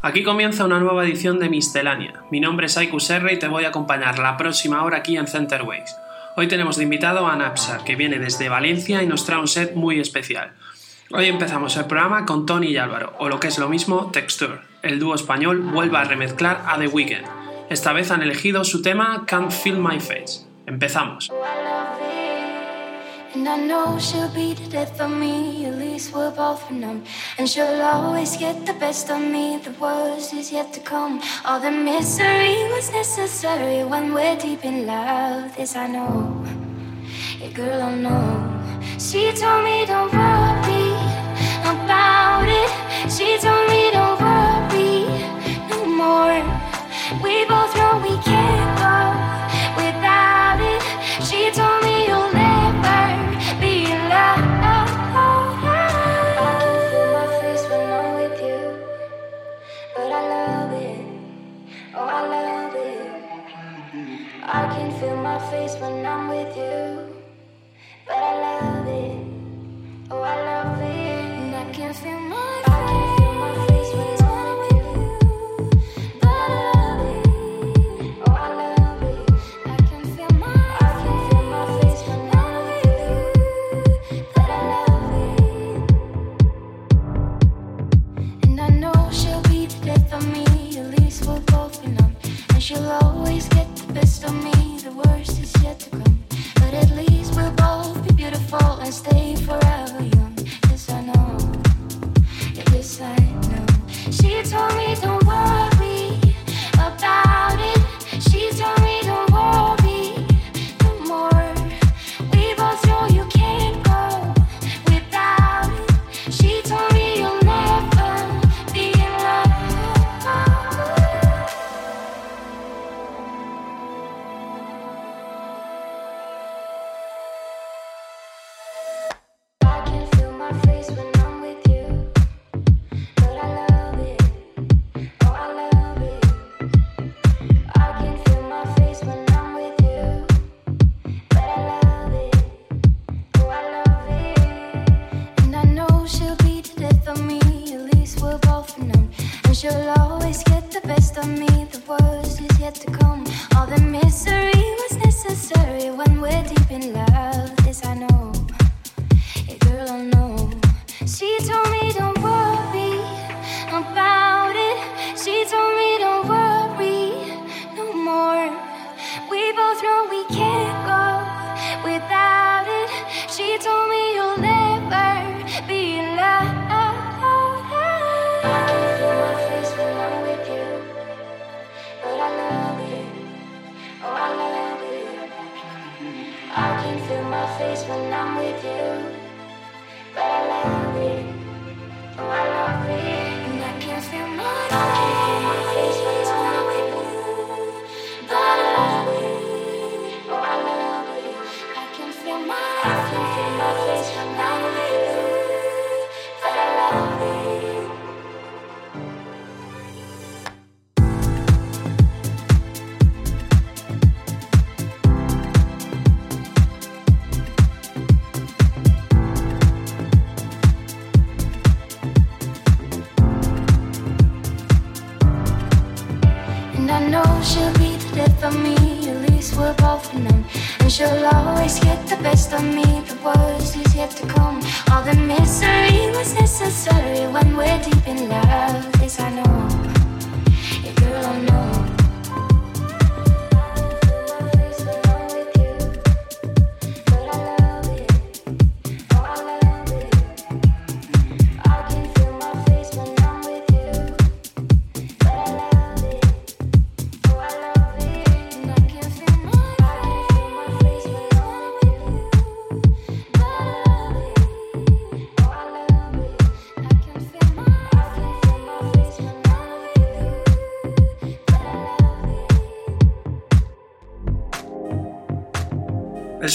Aquí comienza una nueva edición de Miscelánea. Mi nombre es Aikus R y te voy a acompañar la próxima hora aquí en Centerways. Hoy tenemos de invitado a Napsa, que viene desde Valencia y nos trae un set muy especial. Hoy empezamos el programa con Tony y Álvaro, o lo que es lo mismo, Texture. El dúo español vuelve a remezclar a The Weeknd. Esta vez han elegido su tema Can't Feel My Face. Empezamos. And I know she'll be the death of me, at least we're both numb. And she'll always get the best of me, the worst is yet to come. All the misery was necessary when we're deep in love, this I know. Yeah, girl, I know. She told me don't worry about it. She told me don't worry no more. We both know we can't go without it. She told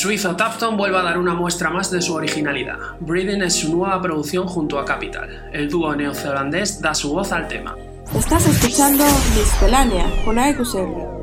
suizo Tapton vuelve a dar una muestra más de su originalidad. Breathing es su nueva producción junto a Capital. El dúo neozelandés da su voz al tema. Estás escuchando Miscelánea con Aigusel.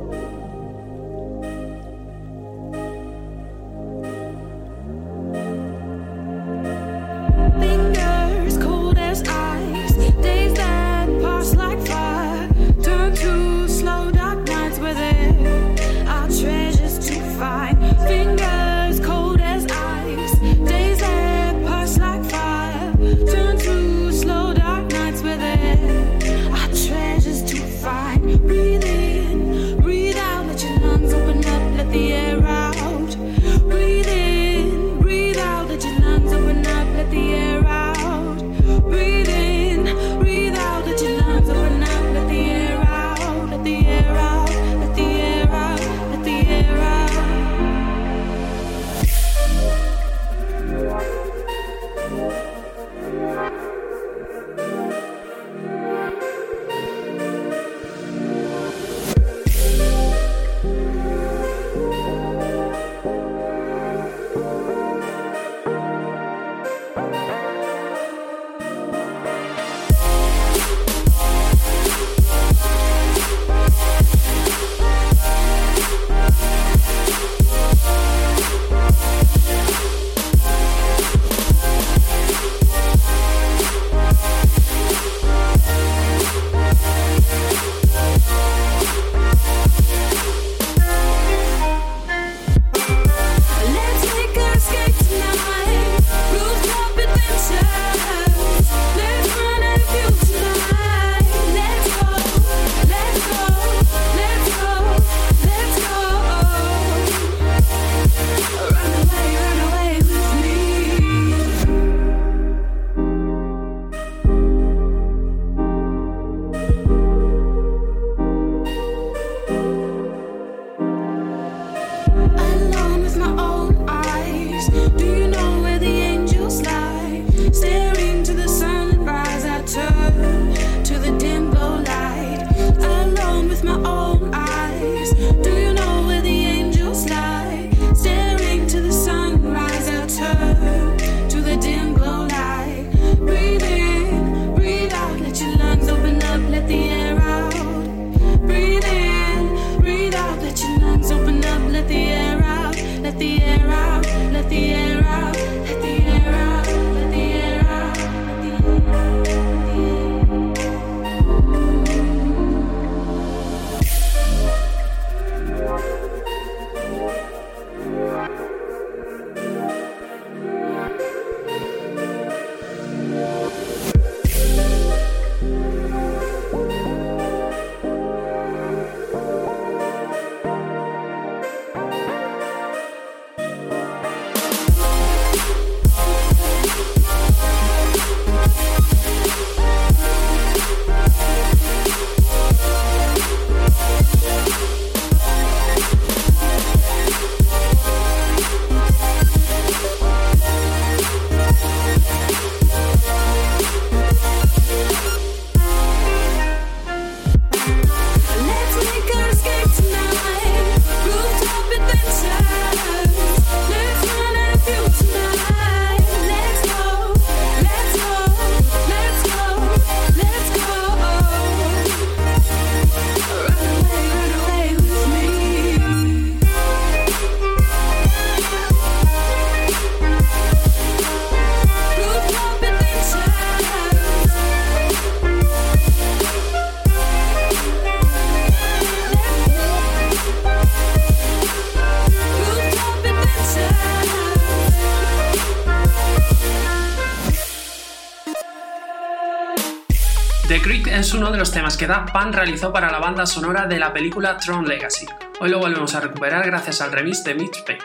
es uno de los temas que Daft Punk realizó para la banda sonora de la película Tron Legacy. Hoy lo volvemos a recuperar gracias al remix de Mitch Page.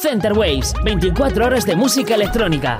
Center Waves, 24 horas de música electrónica.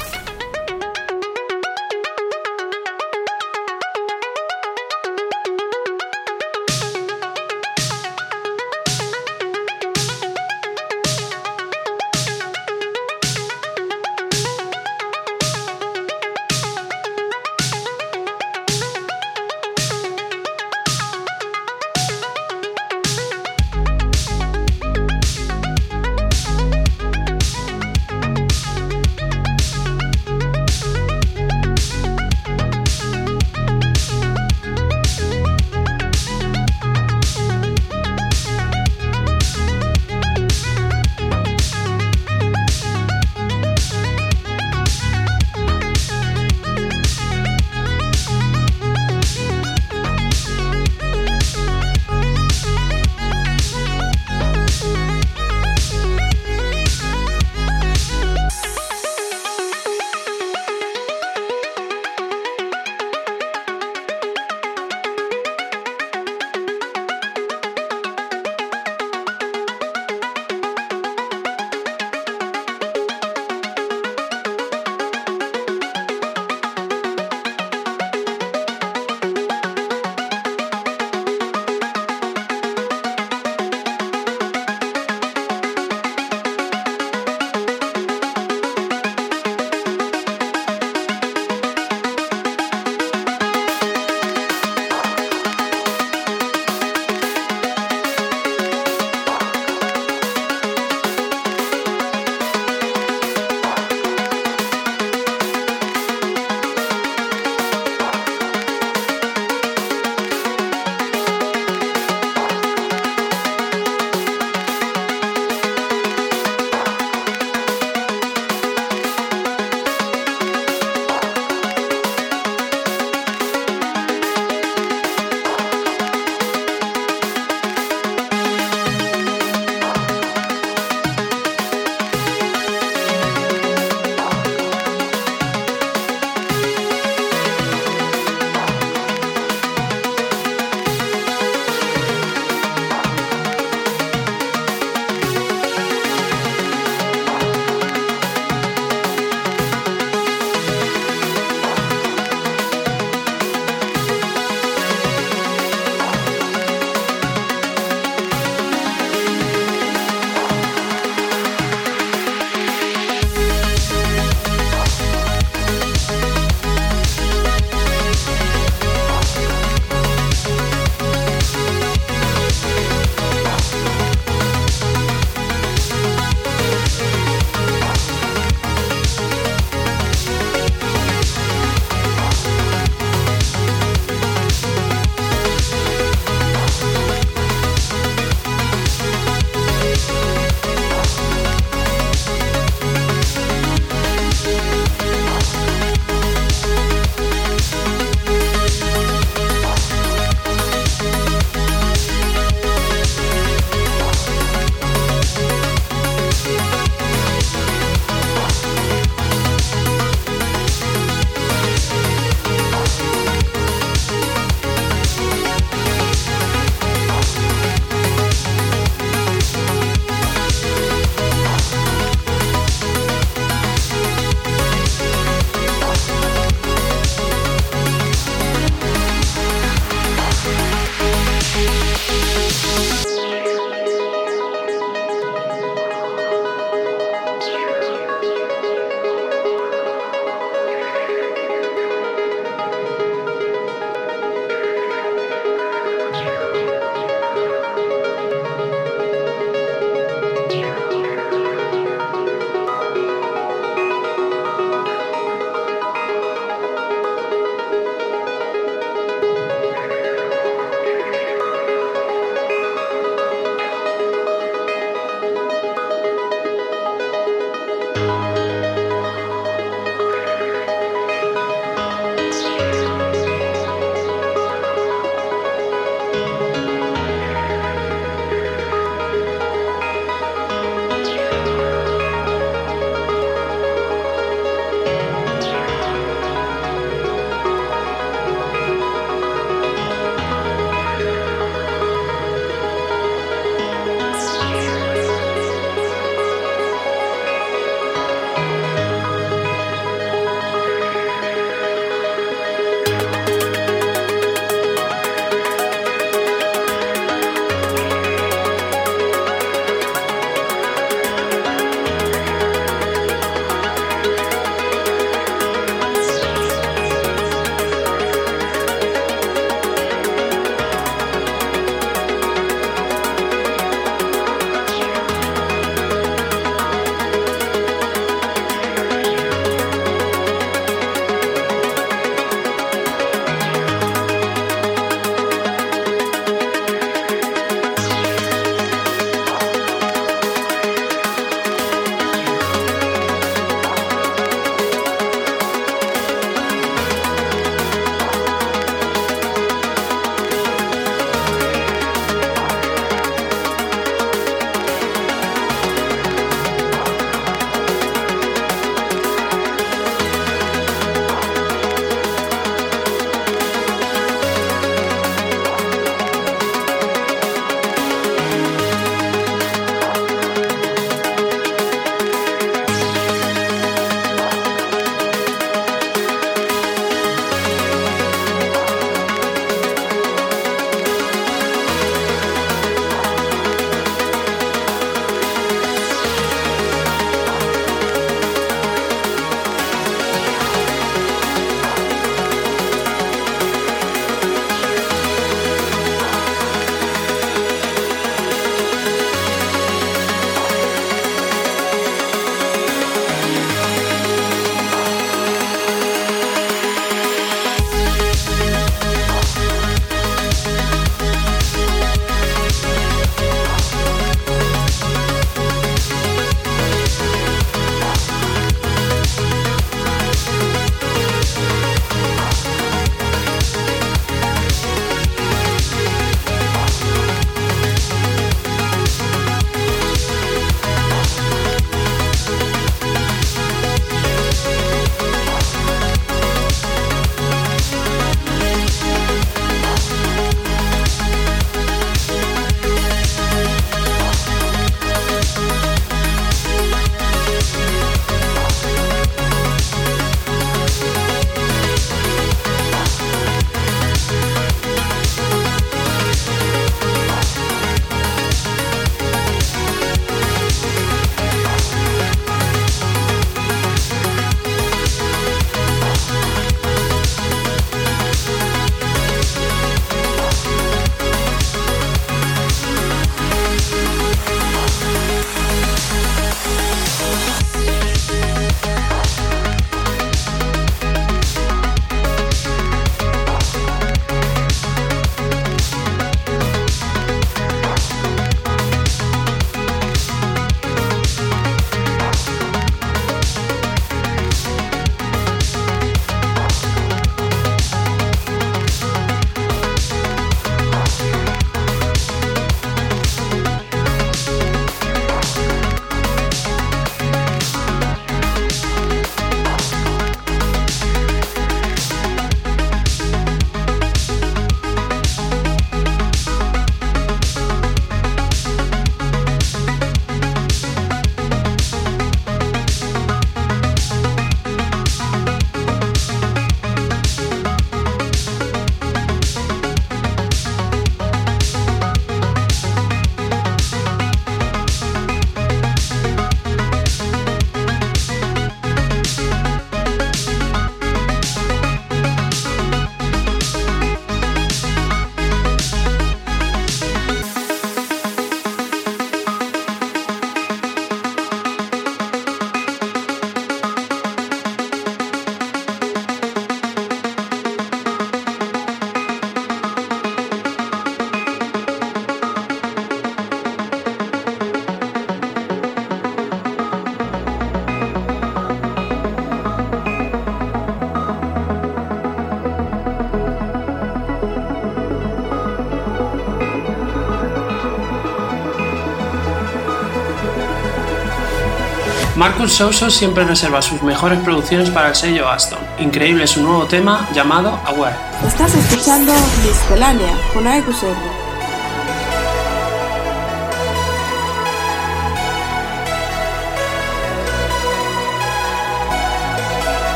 Marcus Sousa siempre reserva sus mejores producciones para el sello Aston. Increíble su nuevo tema llamado Aware. Estás escuchando Miscelánea con Aiku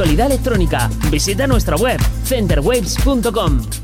actualidad electrónica. Visita nuestra web centerwaves.com.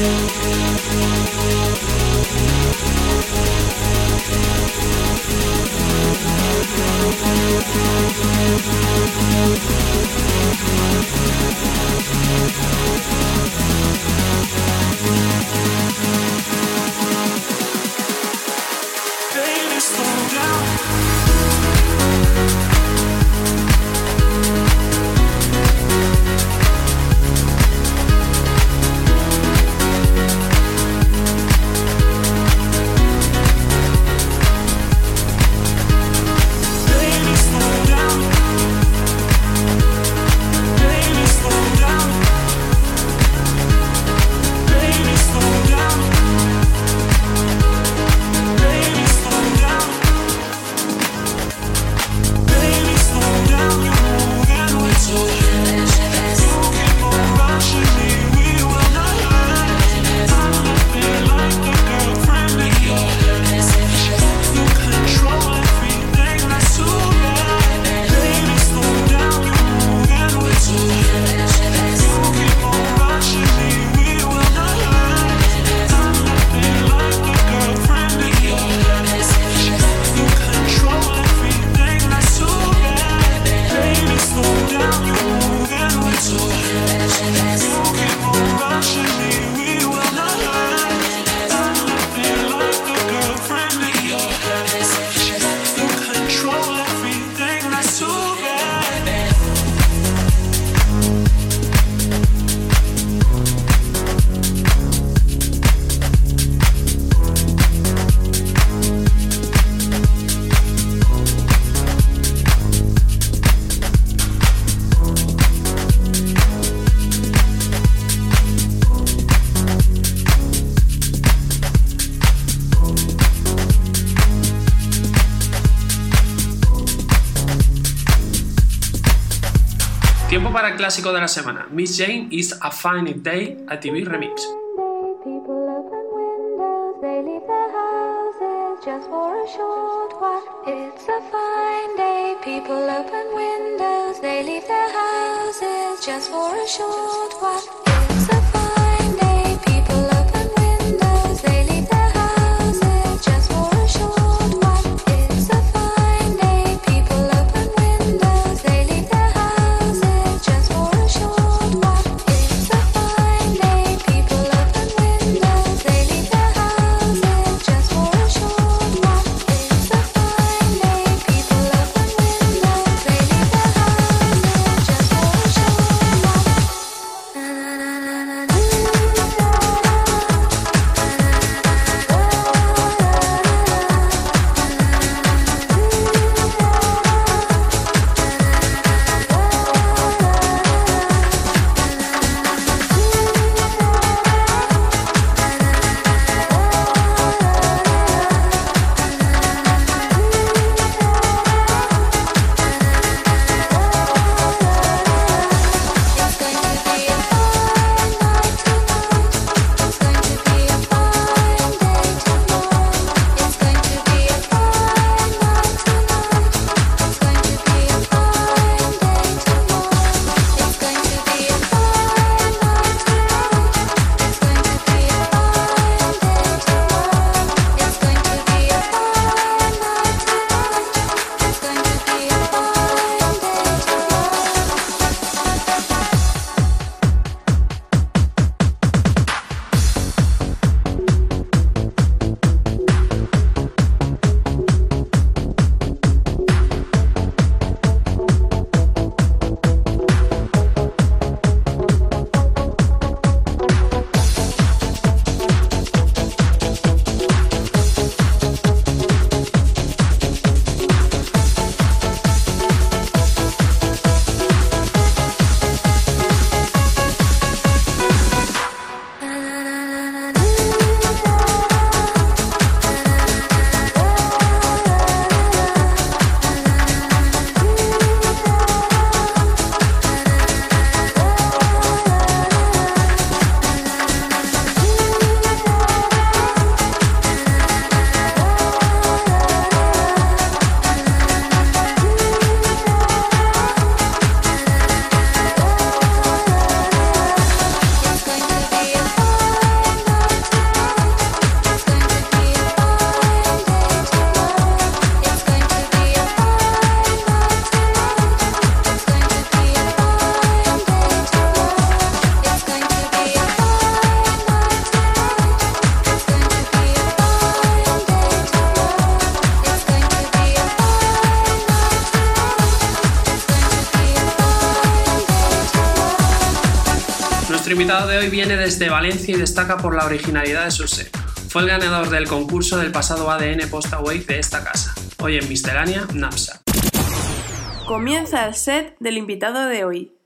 Thank you. clásico de la semana, Miss Jane is a Fine Day a TV Remix. People open windows, they leave their houses just for a short while. El invitado de hoy viene desde Valencia y destaca por la originalidad de su ser. Fue el ganador del concurso del pasado ADN Posta Wave de esta casa. Hoy en Miscelánea, NAPSA. Comienza el set del invitado de hoy.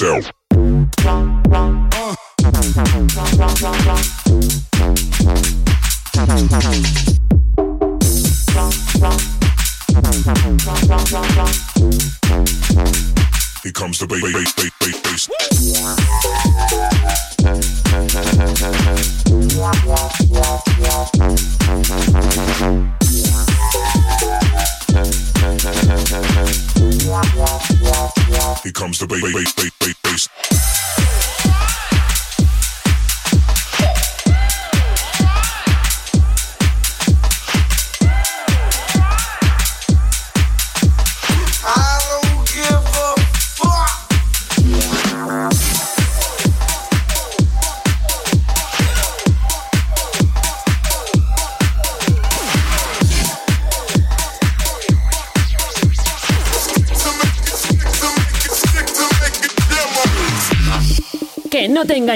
yourself. Here comes the bass, bass, bass, bass, bass. Here comes the bass, bass, bass.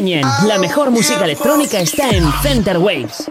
la mejor música electrónica está en Center Waves.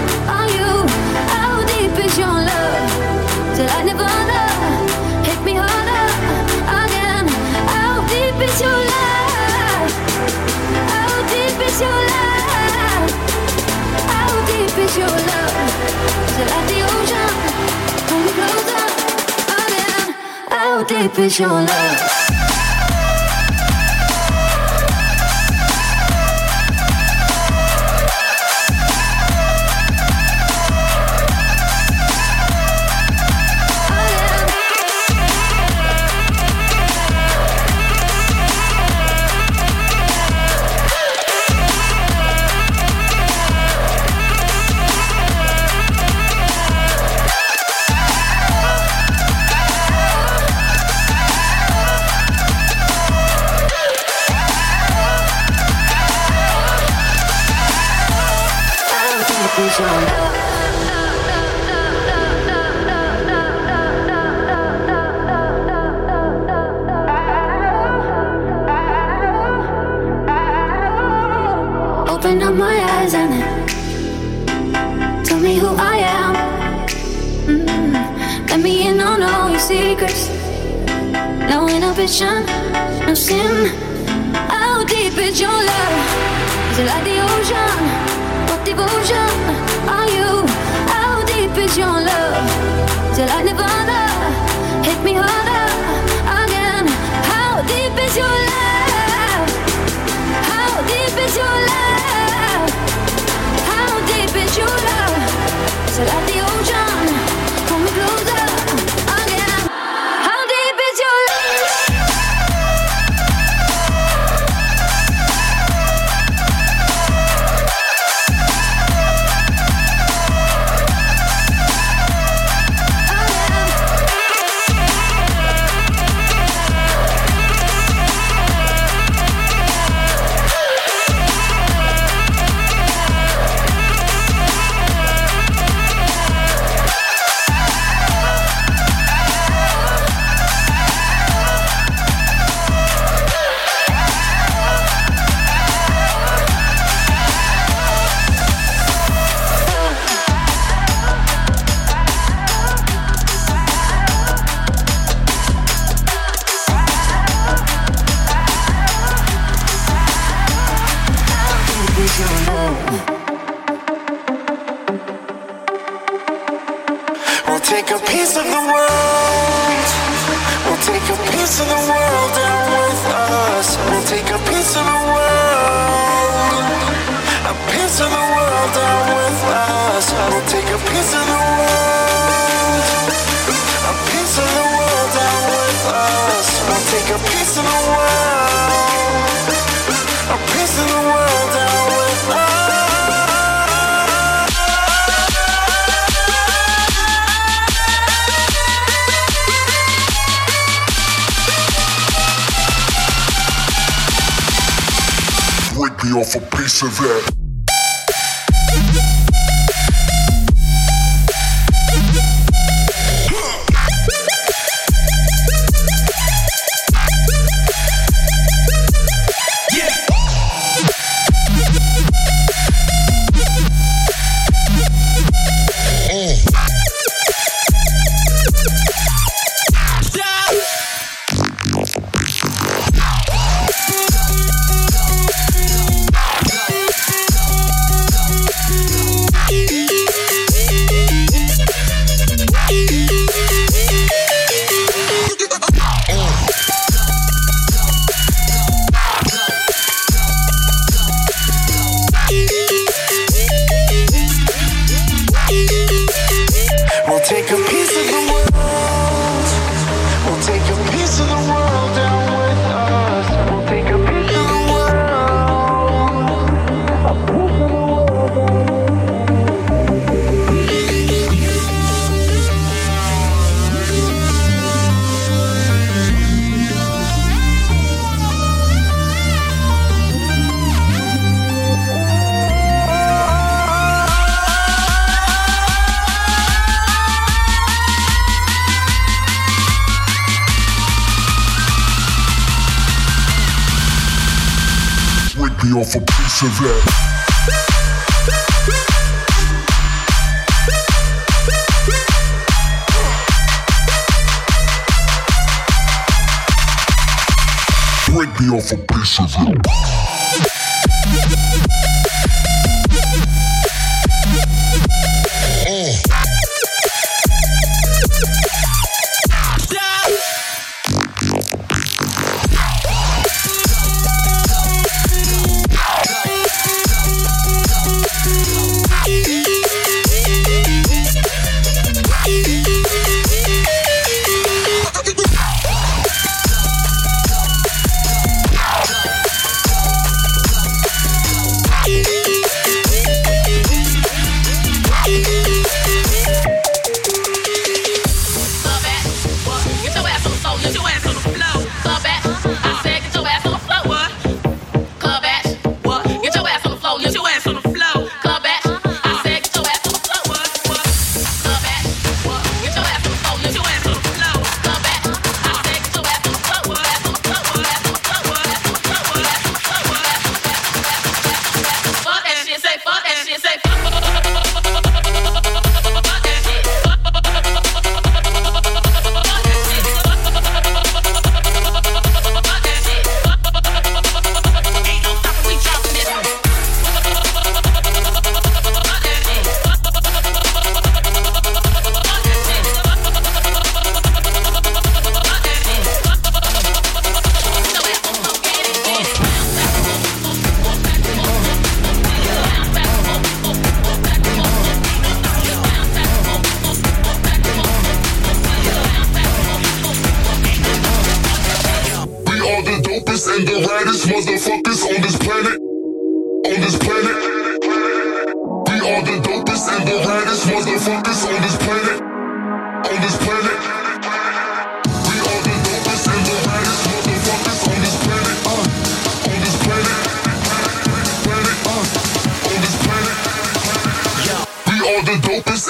shape is your love. happy off a piece of that.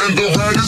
and the radio.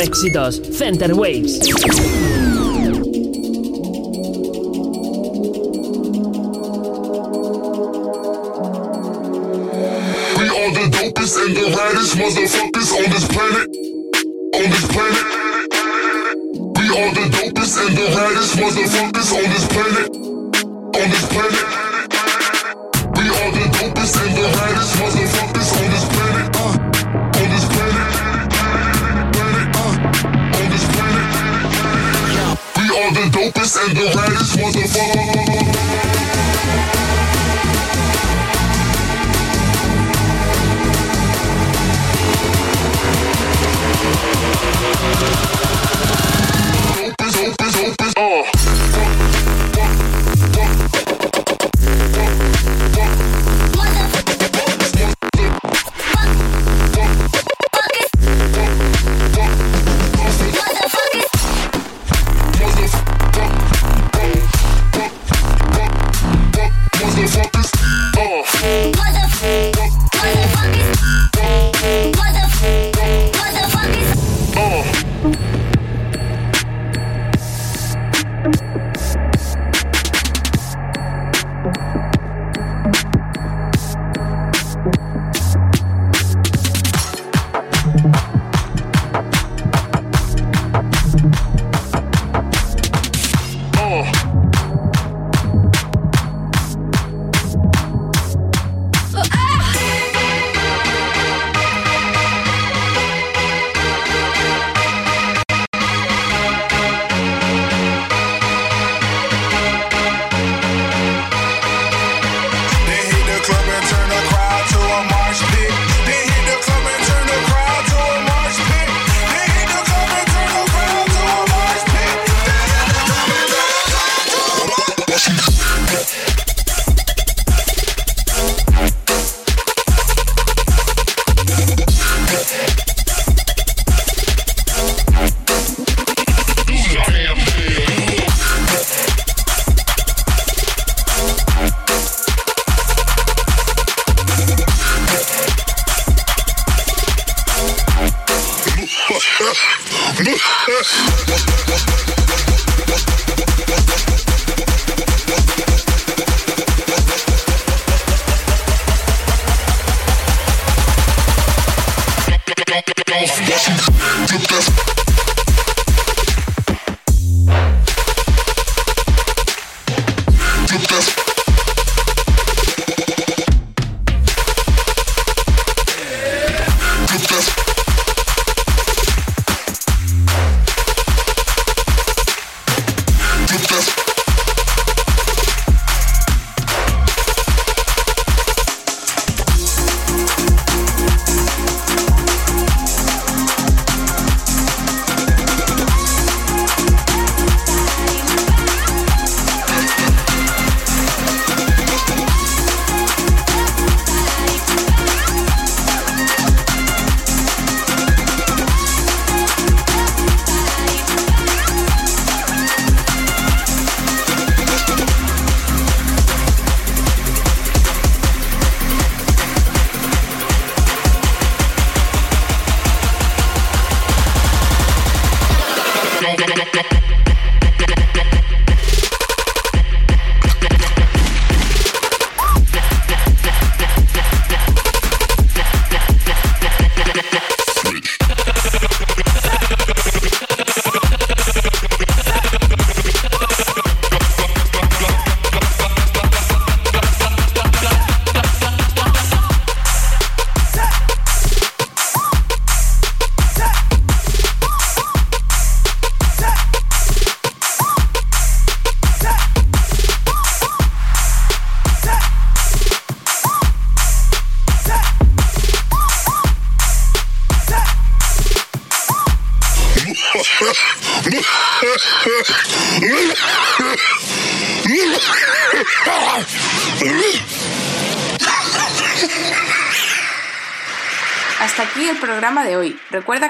solo éxitos. Center Waves. We are the dopest and the raddest motherfuckers.